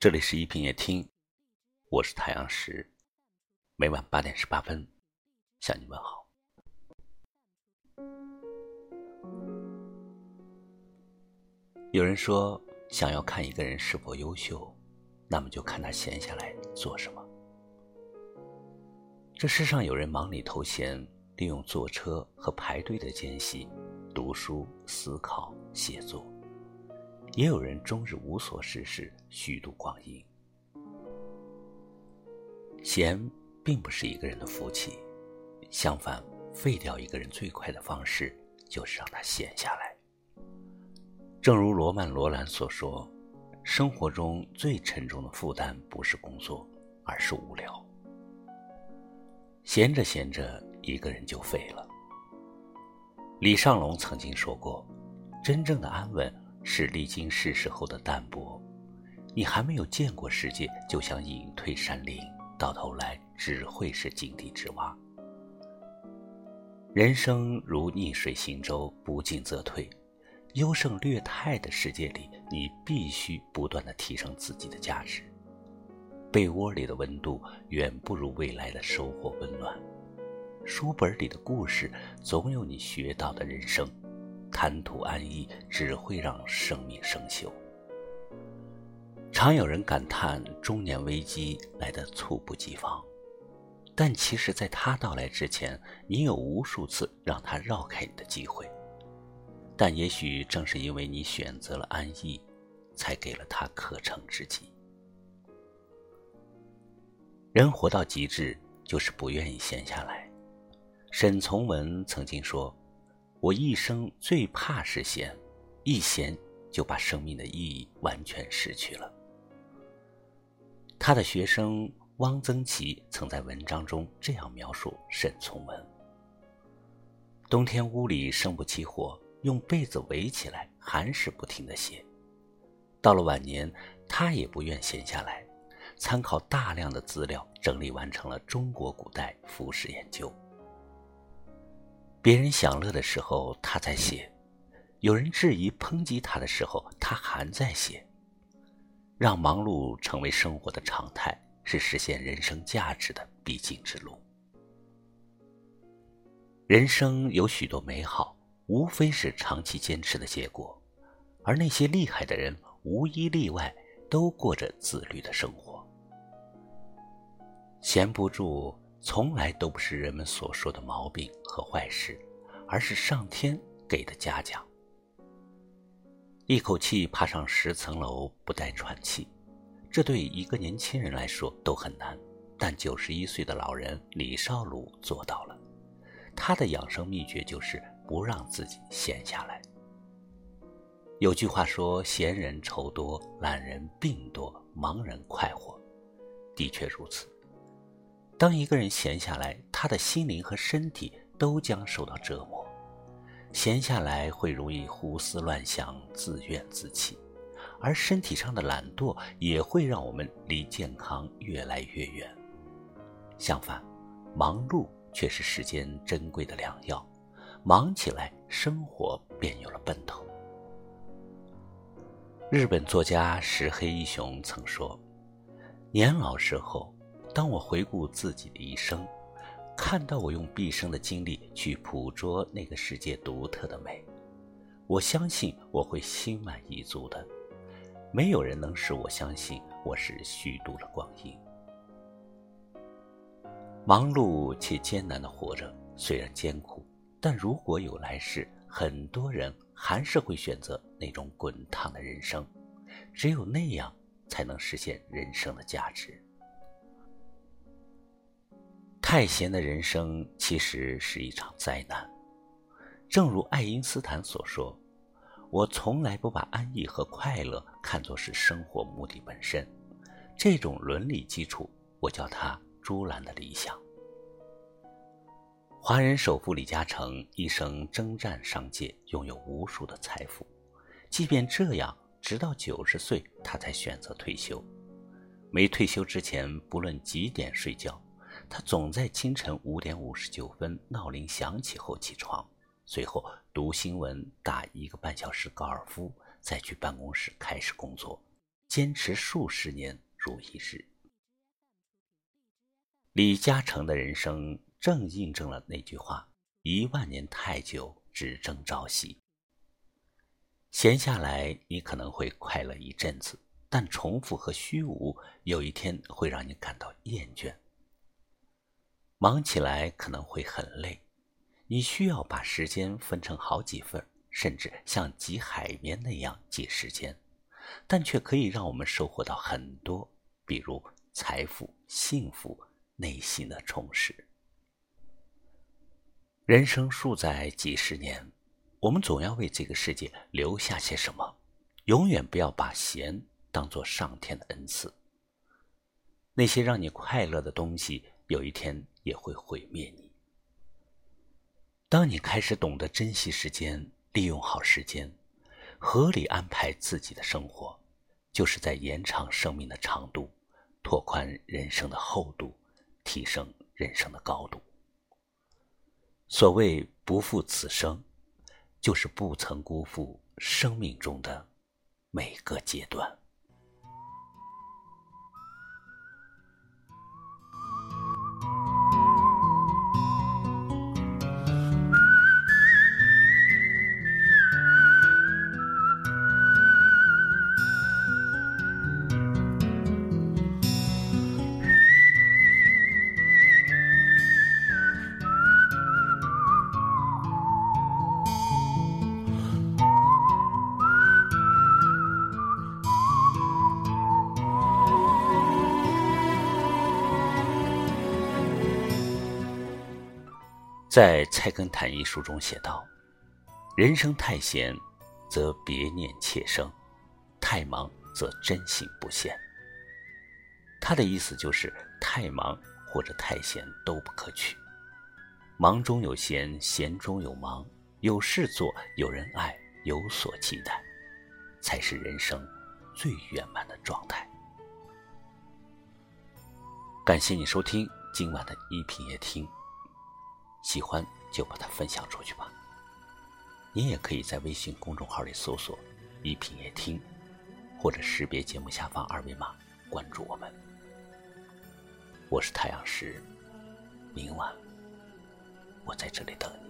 这里是一品夜听，我是太阳石，每晚八点十八分向你问好。有人说，想要看一个人是否优秀，那么就看他闲下来做什么。这世上有人忙里偷闲，利用坐车和排队的间隙读书、思考、写作。也有人终日无所事事，虚度光阴。闲并不是一个人的福气，相反，废掉一个人最快的方式就是让他闲下来。正如罗曼·罗兰所说：“生活中最沉重的负担不是工作，而是无聊。”闲着闲着，一个人就废了。李尚龙曾经说过：“真正的安稳。”是历经世事后的淡泊，你还没有见过世界，就想隐退山林，到头来只会是井底之蛙。人生如逆水行舟，不进则退。优胜劣汰的世界里，你必须不断的提升自己的价值。被窝里的温度远不如未来的收获温暖。书本里的故事，总有你学到的人生。贪图安逸，只会让生命生锈。常有人感叹中年危机来得猝不及防，但其实，在他到来之前，你有无数次让他绕开你的机会。但也许正是因为你选择了安逸，才给了他可乘之机。人活到极致，就是不愿意闲下来。沈从文曾经说。我一生最怕是闲，一闲就把生命的意义完全失去了。他的学生汪曾祺曾在文章中这样描述沈从文：冬天屋里生不起火，用被子围起来，还是不停的写。到了晚年，他也不愿闲下来，参考大量的资料，整理完成了中国古代服饰研究。别人享乐的时候，他在写；有人质疑、抨击他的时候，他还在写。让忙碌成为生活的常态，是实现人生价值的必经之路。人生有许多美好，无非是长期坚持的结果，而那些厉害的人，无一例外都过着自律的生活。闲不住。从来都不是人们所说的毛病和坏事，而是上天给的嘉奖。一口气爬上十层楼不带喘气，这对一个年轻人来说都很难，但九十一岁的老人李少鲁做到了。他的养生秘诀就是不让自己闲下来。有句话说：“闲人愁多，懒人病多，忙人快活。”的确如此。当一个人闲下来，他的心灵和身体都将受到折磨。闲下来会容易胡思乱想、自怨自弃，而身体上的懒惰也会让我们离健康越来越远。相反，忙碌却是世间珍贵的良药，忙起来，生活便有了奔头。日本作家石黑一雄曾说：“年老时候。”当我回顾自己的一生，看到我用毕生的精力去捕捉那个世界独特的美，我相信我会心满意足的。没有人能使我相信我是虚度了光阴。忙碌且艰难的活着，虽然艰苦，但如果有来世，很多人还是会选择那种滚烫的人生。只有那样，才能实现人生的价值。太闲的人生其实是一场灾难，正如爱因斯坦所说：“我从来不把安逸和快乐看作是生活目的本身，这种伦理基础，我叫它‘朱兰的理想’。”华人首富李嘉诚一生征战商界，拥有无数的财富，即便这样，直到九十岁他才选择退休。没退休之前，不论几点睡觉。他总在清晨五点五十九分闹铃响起后起床，随后读新闻、打一个半小时高尔夫，再去办公室开始工作，坚持数十年如一日。李嘉诚的人生正印证了那句话：“一万年太久，只争朝夕。”闲下来，你可能会快乐一阵子，但重复和虚无有一天会让你感到厌倦。忙起来可能会很累，你需要把时间分成好几份，甚至像挤海绵那样挤时间，但却可以让我们收获到很多，比如财富、幸福、内心的充实。人生数载几十年。我们总要为这个世界留下些什么，永远不要把闲当做上天的恩赐。那些让你快乐的东西，有一天也会毁灭你。当你开始懂得珍惜时间，利用好时间，合理安排自己的生活，就是在延长生命的长度，拓宽人生的厚度，提升人生的高度。所谓不负此生。就是不曾辜负生命中的每个阶段。在《菜根谭》一书中写道：“人生太闲，则别念妾生；太忙，则真心不现。”他的意思就是，太忙或者太闲都不可取。忙中有闲，闲中有忙，有事做，有人爱，有所期待，才是人生最圆满的状态。感谢你收听今晚的一品夜听。喜欢就把它分享出去吧。你也可以在微信公众号里搜索“一品夜听”，或者识别节目下方二维码关注我们。我是太阳石，明晚我在这里等你。